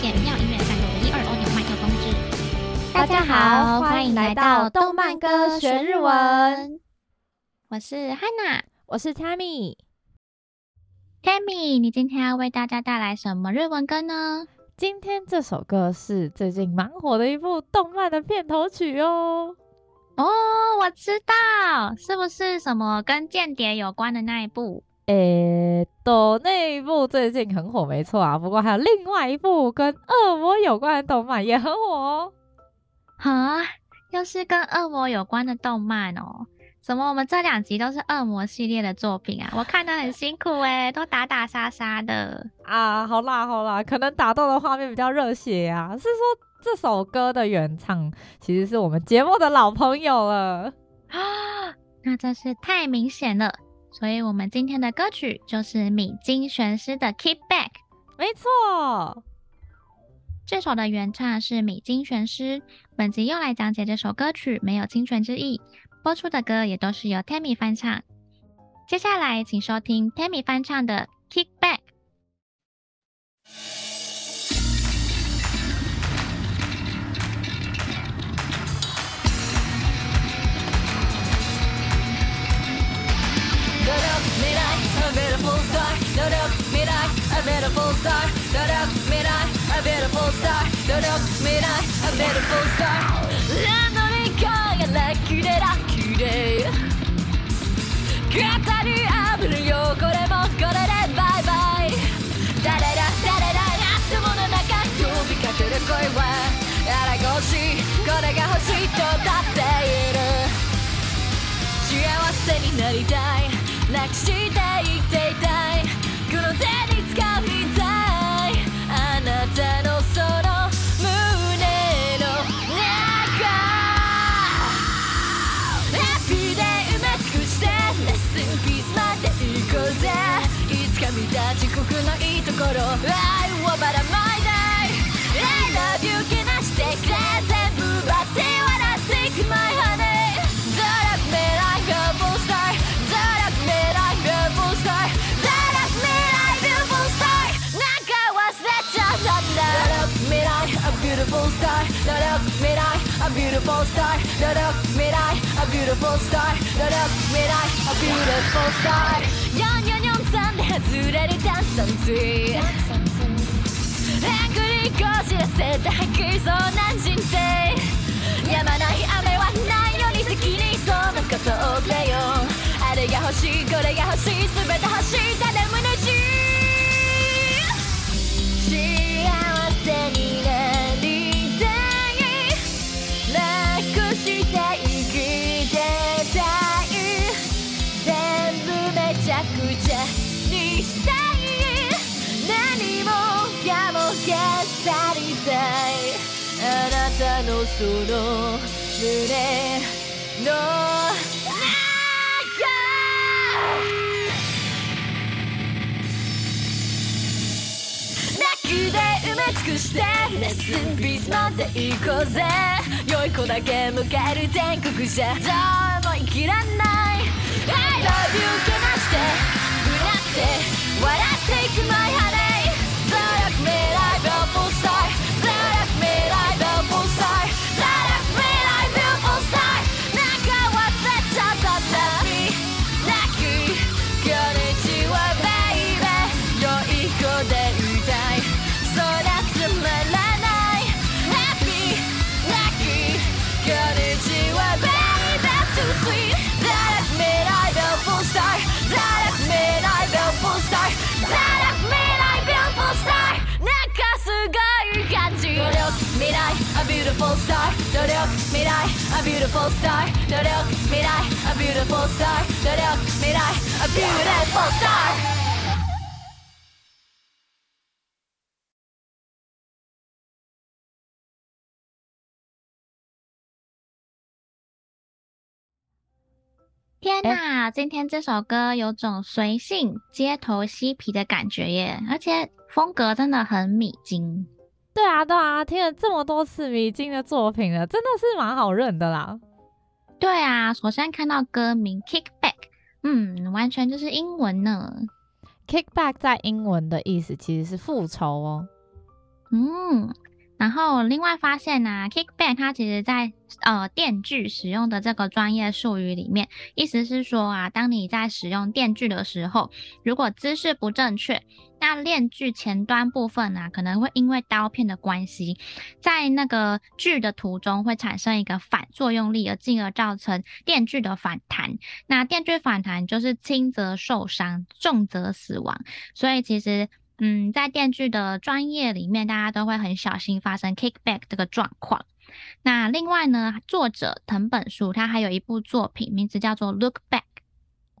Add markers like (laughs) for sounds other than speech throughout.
简妙音乐善用的一二欧纽麦克风之。大家好，欢迎来到动漫歌学日文。我是 Hana，我是 Tammy。Tammy，你今天要为大家带来什么日文歌呢？今天这首歌是最近蛮火的一部动漫的片头曲哦。哦，我知道，是不是什么跟间谍有关的那一部？诶、欸，对，那一部最近很火，没错啊。不过还有另外一部跟恶魔有关的动漫也很火哦。啊，又是跟恶魔有关的动漫哦？怎么我们这两集都是恶魔系列的作品啊？我看得很辛苦诶，都打打杀杀的啊。好啦好啦，可能打斗的画面比较热血啊。是说这首歌的原唱其实是我们节目的老朋友了啊？那真是太明显了。所以我们今天的歌曲就是米津玄师的《Kick Back》，没错。这首的原唱是米津玄师。本集用来讲解这首歌曲没有侵权之意，播出的歌也都是由 Tammy 翻唱。接下来请收听 Tammy 翻唱的《Kick Back》。beautiful star. 届く未来。A beautiful star. 届く未来。A beautiful star でラッキーで肩に浴びるよ。これもこれでバイバイ。誰だ誰だ。頭の中呼びかける声はあら欲しこれが欲しいとだっている。幸せになりたい。なくしていていたい。この手 beautiful star. だろ未来 A beautiful star. だろ未来 A beautiful star. ニンニンニンさんで外れるダンサンツイへくりこじらせた吐きそうな人生やまない雨はないのに責任そうなとかそよあれが欲しいこれが欲しい全て欲しいただ胸中幸せにその胸の泣きで埋め尽くしてレッスンビーズまで行こうぜ良い子だけ迎える全国じゃどうも生きらんない I love you けなして笑って笑っていく舞い花哪，欸、今天这首歌有种随性街头嬉皮的感觉耶，而且风格真的很米津。对啊，对啊，听了这么多次迷津的作品了，真的是蛮好认的啦。对啊，首先看到歌名 Kick Back，嗯，完全就是英文呢。Kick Back 在英文的意思其实是复仇哦。嗯。然后另外发现呢、，kickback 它其实在呃电锯使用的这个专业术语里面，意思是说啊，当你在使用电锯的时候，如果姿势不正确，那链锯前端部分呢、啊，可能会因为刀片的关系，在那个锯的途中会产生一个反作用力，而进而造成电锯的反弹。那电锯反弹就是轻则受伤，重则死亡。所以其实。嗯，在电锯的专业里面，大家都会很小心发生 kickback 这个状况。那另外呢，作者藤本树他还有一部作品，名字叫做 Look Back。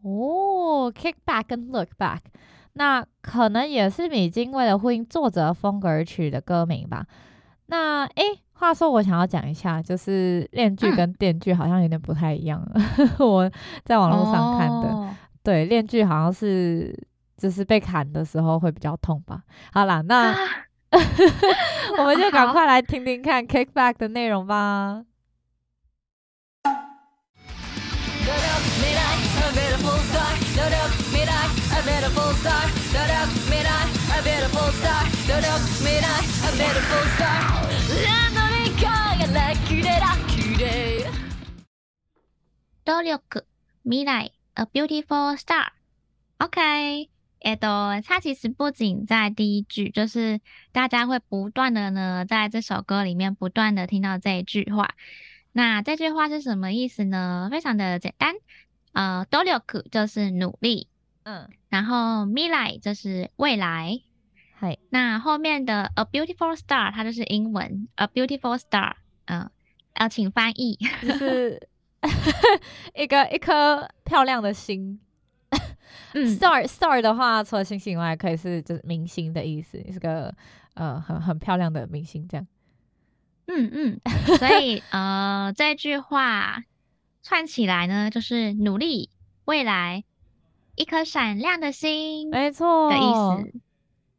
哦，kickback 跟 look back，那可能也是米津为了呼应作者风格而取的歌名吧。那诶，话说我想要讲一下，就是链锯跟电锯好像有点不太一样。嗯、(laughs) 我在网络上看的，哦、对，链锯好像是。就是被砍的时候会比较痛吧。好啦，那、啊、我们就赶快来听听看 Kickback 的内容吧。努力未来 A beautiful star，OK。哎，都，它其实不仅在第一句，就是大家会不断的呢，在这首歌里面不断的听到这一句话。那这句话是什么意思呢？非常的简单，呃，努力就是努力，嗯，然后未来就是未来，嗨，那后面的 A beautiful star 它就是英文 A beautiful star，嗯，要请翻译，就是 (laughs) 一个一颗漂亮的心。嗯，star star 的话，除了星星以外，可以是就是明星的意思，是个呃很很漂亮的明星这样。嗯嗯，(laughs) 所以呃这句话串起来呢，就是努力未来一颗闪亮的心，没错的意思。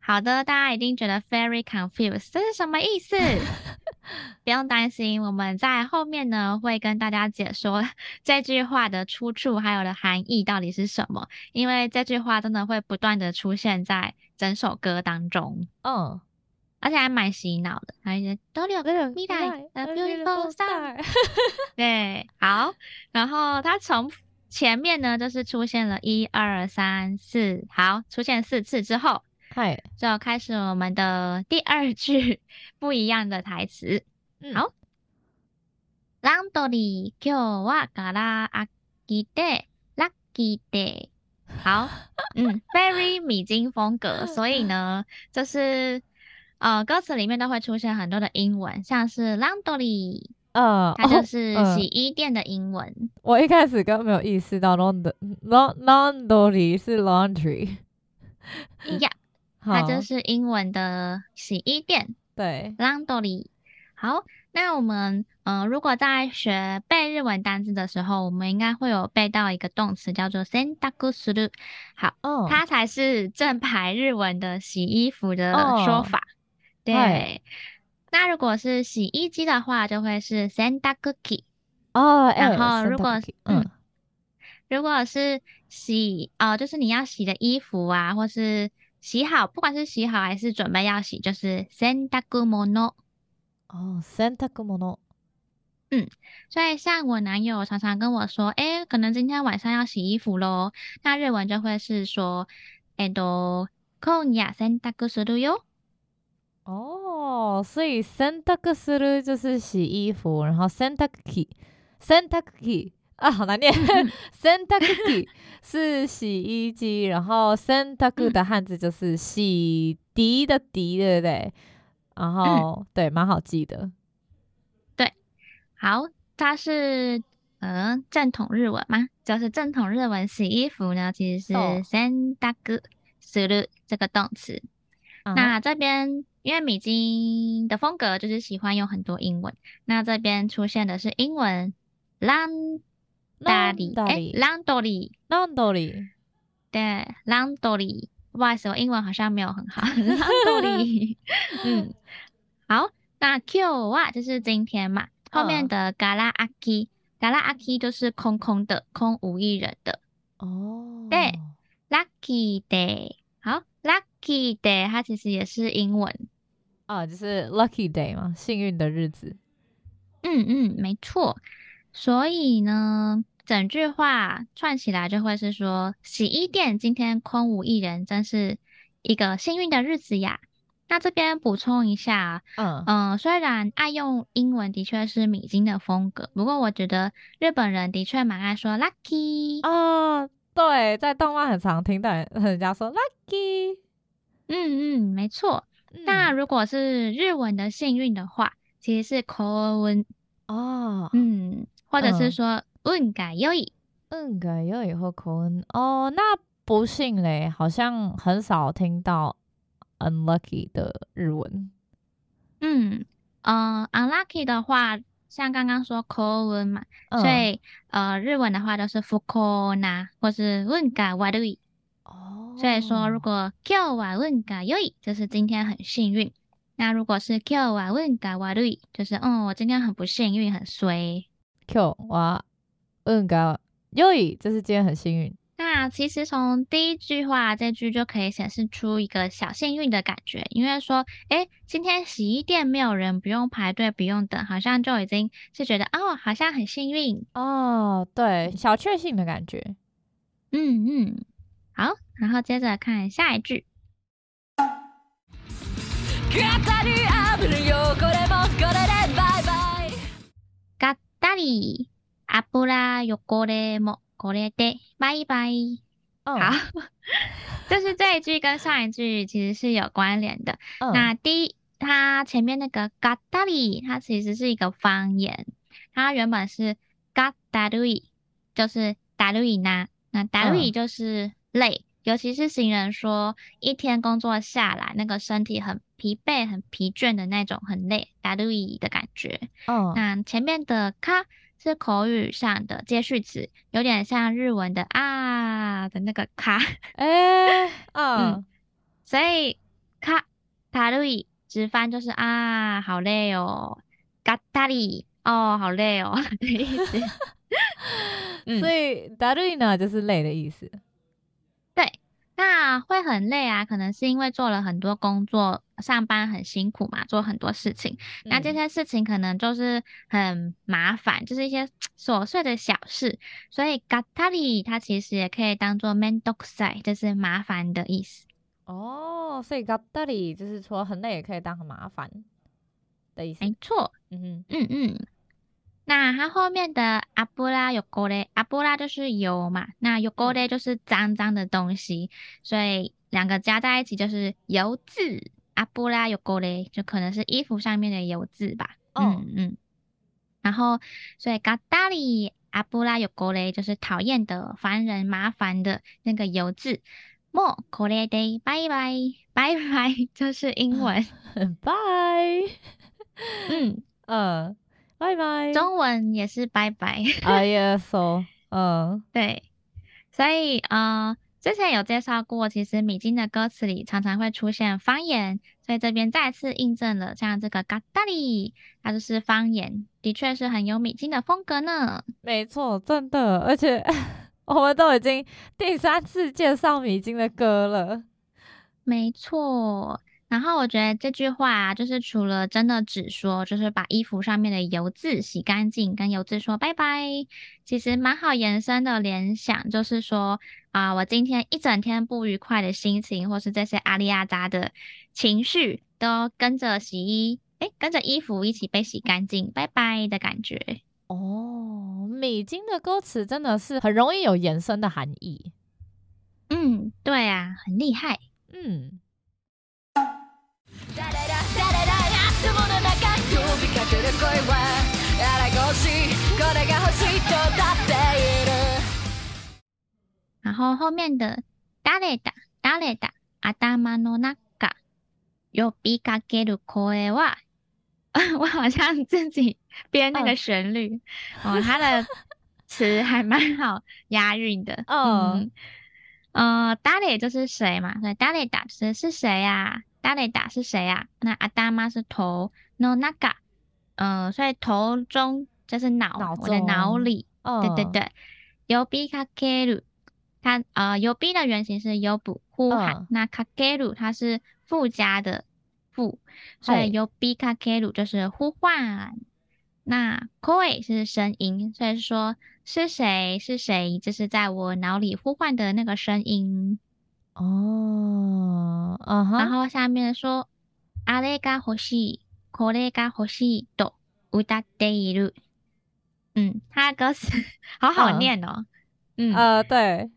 好的，大家一定觉得 very confused，这是什么意思？(laughs) 不用担心，我们在后面呢会跟大家解说这句话的出处，还有的含义到底是什么。因为这句话真的会不断的出现在整首歌当中，嗯，而且还蛮洗脑的。还有都有个未来，A beautiful star。对，好，然后它从前面呢就是出现了一二三四，好，出现四次之后。嗨，就要开始我们的第二句不一样的台词。嗯、好，朗ンドリー今日はガラ開きでラッキー。好，(laughs) 嗯，very 米金风格，所以呢，就是呃，歌词里面都会出现很多的英文，像是 laundry，呃，它就是洗衣店的英文。我一开始根本没有意识到 laund laundry 是 laundry，yeah，它就是英文的洗衣店，对，laundry。好，那我们呃，如果在学背日文单字的时候，我们应该会有背到一个动词叫做 “sendakusuru”。好，哦，它才是正牌日文的洗衣服的说法。哦、对，嘿那如果是洗衣机的话，就会是 “sendakuki”。哦，然后如果嗯，如果是洗哦、呃，就是你要洗的衣服啊，或是。洗好，不管是洗好还是准备要洗，就是洗濯物。哦，洗濯物。嗯，所以像我男友常常跟我说，哎、欸，可能今天晚上要洗衣服喽。那日文就会是说，えっと、今夜洗濯するよ。哦，所以洗濯する就是洗衣服，然后洗濯机、洗濯机。 啊，好难念。洗濯机是洗衣机，然后洗濯的汉字就是洗涤的涤，对不对？然后、嗯、对，蛮好记的。对，好，它是呃正统日文吗？就是正统日文洗衣服呢，其实是洗濯する这个动词。嗯、那这边因为米津的风格就是喜欢用很多英文，那这边出现的是英文让。大理，哎，朗多里，朗多里，对，朗多里，不好意思，我英文好像没有很好，朗多里，(laughs) 嗯，好，那 Q 哇，就是今天嘛，后面的嘎拉阿基，嘎拉阿基就是空空的，空无一人的，哦，对，Lucky Day，好，Lucky Day，它其实也是英文，啊，就是 lucky day 嘛，幸运的日子。嗯嗯，没错。所以呢，整句话串起来就会是说，洗衣店今天空无一人，真是一个幸运的日子呀。那这边补充一下，嗯嗯，虽然爱用英文的确是米津的风格，不过我觉得日本人的确蛮爱说 lucky 哦。对，在动漫很常听到人家说 lucky。嗯嗯，没错。嗯、那如果是日文的幸运的话，其实是 koun 哦，嗯，或者是说运が良い，运が良い或 koun 哦，那不幸嘞，好像很少听到。unlucky 的日文，嗯，呃，unlucky 的话，像刚刚说 koun 嘛，嗯、所以呃，日文的话都是不幸な，或是运が悪い。哦，所以说如果今日は运が良い，就是今天很幸运。那如果是今日は运が悪い，就是嗯，我今天很不幸运，很衰。今日は 运が良い，就是今天很幸运。那其实从第一句话这句就可以显示出一个小幸运的感觉，因为说，哎，今天洗衣店没有人，不用排队，不用等，好像就已经是觉得哦，好像很幸运哦，对，小确幸的感觉。嗯嗯，好，然后接着看下一句。嘎达里阿布拉尤过来么？これで拜拜。好，(laughs) 就是这一句跟上一句其实是有关联的。Oh. 那第一，它前面那个嘎达里，它其实是一个方言，它原本是嘎达里，就是达里那，那达里就是累，oh. 尤其是行人说一天工作下来，那个身体很疲惫、很疲倦的那种，很累，达里的感觉。哦，oh. 那前面的卡。 是口语上的接续词，有点像日文的啊的那个卡，哎，(laughs) 嗯，所以卡塔瑞直翻就是啊，好累哦，嘎塔里哦，好累哦 (laughs) 的意思，(laughs) 所以达鲁呢就是累的意思。那会很累啊，可能是因为做了很多工作，上班很辛苦嘛，做很多事情。那这些事情可能就是很麻烦，就是一些(tsk) 琐碎的小事。所以ガタリ它其实也可以当做めんどくさい，就是麻烦的意思。哦，所以ガタリ就是说很累也可以当很麻烦的意思。没错，嗯嗯嗯嗯。 那它后面的阿布拉有过嘞，阿布拉就是油嘛，那有过嘞就是脏脏的东西，所以两个加在一起就是油渍。阿布拉有过嘞，就可能是衣服上面的油渍吧。哦、嗯嗯。然后，所以嘎达里阿布拉有过嘞，就是讨厌的、烦人、麻烦的那个油渍。もうこれで拜拜，(laughs) 拜拜就是英文，(laughs) 拜。嗯嗯。 拜拜，中文也是拜拜。哎呀，so，嗯，对，所以呃，之前有介绍过，其实米津的歌词里常常会出现方言，所以这边再次印证了，像这个嘎达里，它就是方言，的确是很有米津的风格呢。没错，真的，而且 (laughs) 我们都已经第三次介绍米津的歌了。没错。然后我觉得这句话啊，就是除了真的只说，就是把衣服上面的油渍洗干净，跟油渍说拜拜，其实蛮好延伸的联想，就是说啊、呃，我今天一整天不愉快的心情，或是这些阿里阿扎的情绪，都跟着洗衣，哎，跟着衣服一起被洗干净，拜拜的感觉。哦，美金的歌词真的是很容易有延伸的含义。嗯，对啊，很厉害。嗯。然后后面的谁だ谁だ头の中呼びかける(laughs) 声は，我好像自己编那个旋律(laughs) 哦，哦，它的词还蛮好押韵的。哦、嗯，呃，谁就是谁嘛，所以谁だ是是谁呀？ 谁だ是谁呀？那头是头の中。嗯、呃，所以头中就是脑，脑中我的脑里，哦、对对对。呼びかける，它呃呼び的原型是呼ぶ呼喊，哦、那かける它是附加的 复，所以有比卡克鲁就是呼唤。那 koi 是声音，所以说是谁是谁，就是在我脑里呼唤的那个声音。 哦，嗯哼。然后下面说，あれが欲しい、これが欲しいと歌っている。嗯，他的歌词(laughs) 好好念哦。嗯，呃，对，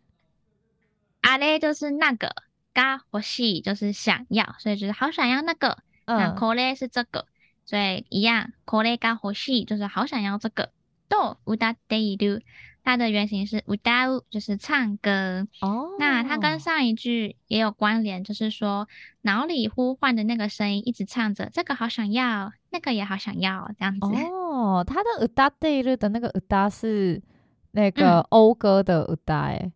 あれ就是那个，が欲しい就是想要，所以就是好想要那个。嗯，那これ是这个。所以一样，これが欲しい就是好想要这个。と歌っている， 它的原型是歌う，就是唱歌。哦，那它跟上一句也有关联，就是说脑里呼唤的那个声音一直唱着，这个好想要，那个也好想要，这样子。哦，它的歌っている的那个歌是那个謳歌的歌，哎，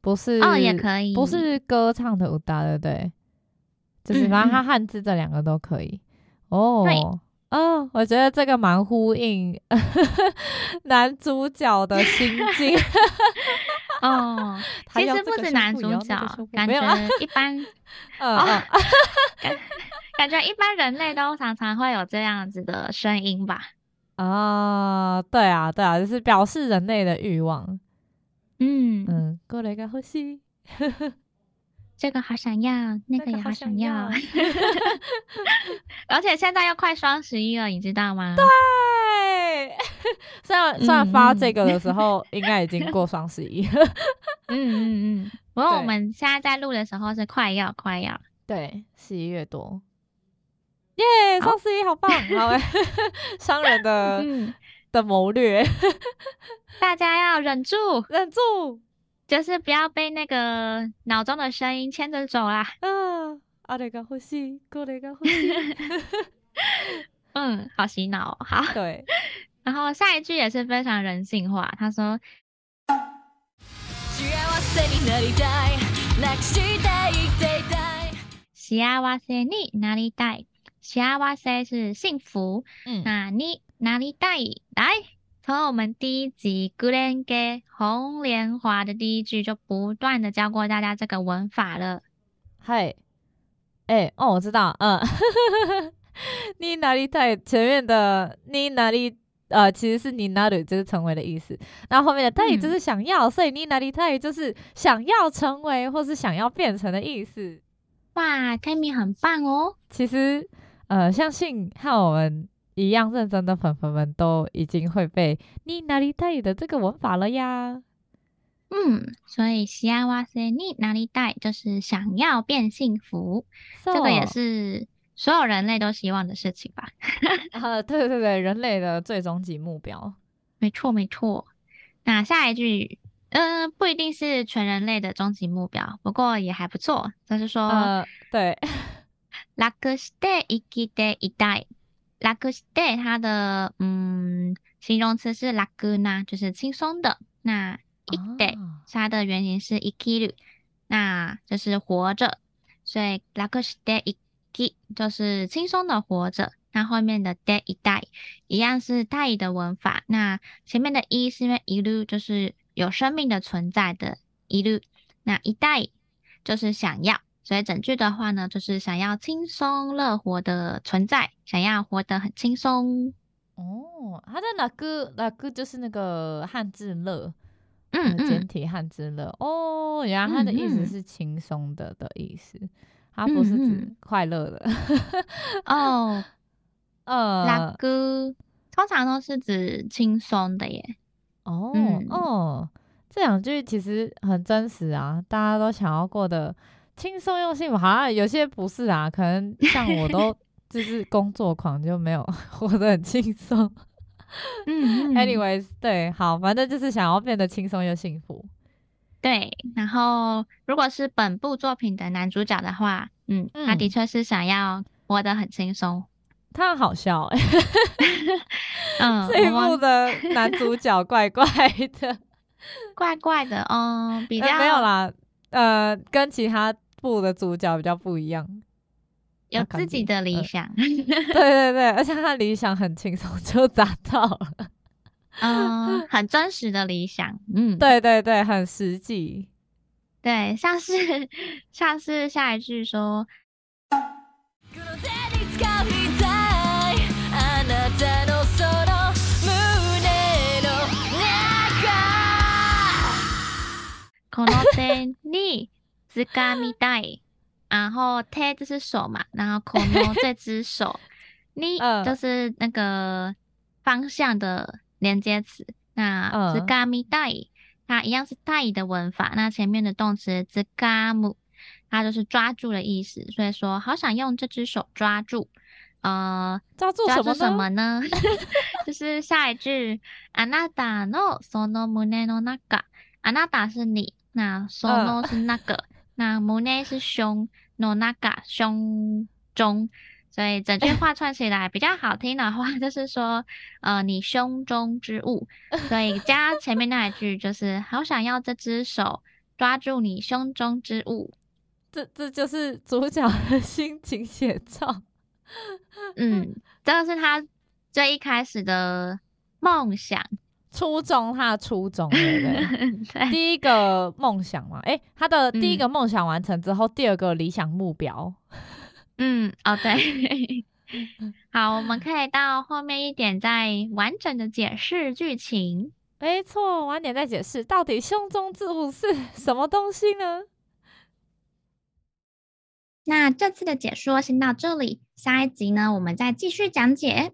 不是哦，也可以，不是歌唱的歌，对不对？就是反正它汉字这两个都可以。哦， 对，哦，我觉得这个蛮呼应 (laughs) 男主角的心境。(laughs) (laughs) 哦，其实不止男主角，感觉一般，嗯、哦，感感觉一般人类都常常会有这样子的声音吧？啊、哦，对啊，对啊，就是表示人类的欲望。嗯嗯，过来个呼吸。这个好想要，那个也好想要，(laughs) 而且现在要快双十一了，你知道吗？对，(laughs) 虽然虽然发这个的时候，嗯、应该已经过双十一了。嗯嗯嗯，(laughs) 不过我们现在在录的时候是快要快要，对，十一月多。耶，双十一好棒，好哎，商人的、嗯、的谋略，大家要忍住，忍住。就是不要被那个脑中的声音牵着走啦。啊，阿雷嘎呼吸，(laughs) 过雷嘎呼吸。嗯，好洗脑哦。好，对。(laughs) 然后下一句也是非常人性化，他说：“幸せになりたい，幸せになりたい，幸せ是幸福。嗯，那你なりたい来。” 从我们第一集《g u l e n g e 红莲华》的第一句就不断的教过大家这个文法了。嗨，哎，哦，我知道，嗯，(laughs) 你哪里太前面的你哪里呃，其实是你哪里就是成为的意思，然后后面的太就是想要，嗯、所以你哪里太就是想要成为或是想要变成的意思。哇，Tammy 很棒哦。其实呃，相信和我们。一样认真的粉粉们都已经会背你哪里带的这个文法了呀？嗯，所以幸せになりたい就是想要变幸福，so, 这个也是所有人类都希望的事情吧？(laughs) 啊，对对对，人类的最终极目标。没错没错。那下一句，嗯、呃，不一定是全人类的终极目标，不过也还不错。就是说，呃、对，楽して生きていたい。 楽して它的嗯形容词是楽な，就是轻松的。那生きて它的原型是生きる，那就是活着。所以楽して生き就是轻松的活着。那后面的ていたい一样是たい的文法。那前面的い是因为いる就是有生命的存在的いる，那いたい就是想要。 所以整句的话呢，就是想要轻松乐活的存在，想要活得很轻松。哦，它的那个那个就是那个汉字乐，嗯，简体汉字乐。哦，原来它的意思是轻松的的意思，它不是指快乐的。哦，呃，那个通常都是指轻松的耶。哦哦，这两句其实很真实啊，大家都想要过得。轻松又幸福，好像有些不是啊，可能像我都 (laughs) 就是工作狂，就没有 (laughs) 活得很轻松。嗯，anyways，对，好，反正就是想要变得轻松又幸福。对，然后如果是本部作品的男主角的话，嗯，嗯他的确是想要活得很轻松。他很好笑哎、欸，(laughs) 嗯，这一部的男主角怪怪的，怪怪的，嗯，比较、呃、没有啦，呃，跟其他。部的主角比较不一样，有自己的理想。呃、(laughs) 对对对，而且他的理想很轻松就达到了，嗯、呃，很真实的理想。嗯，对对对，很实际。对，像是 (laughs) 像是下一句说。に掴みたい然后手就是手嘛，然后この这只手，你就是那个方向的连接词。那掴みたい，它一样是たい的文法。那前面的动词掴む，它就是抓住的意思。所以说，好想用这只手抓住，呃，抓住抓住什么呢？就是下一句，あなたのその胸の中，あなた是你，那その是那个， 那胸是胸。no naga 胸中，所以整句话串起来比较好听的话，就是说，呃，你胸中之物，(laughs) 所以加前面那一句就是，好想要这只手抓住你胸中之物，这这就是主角的心情写照。嗯，这个是他最一开始的梦想。初中，他的初衷对不对？(laughs) 对，第一个梦想嘛，哎、欸，他的第一个梦想完成之后，嗯、第二个理想目标，(laughs) 嗯，哦，对，(laughs) 好，我们可以到后面一点再完整的解释剧情。没错，晚点再解释，到底胸中之物是什么东西呢？那这次的解说先到这里，下一集呢，我们再继续讲解。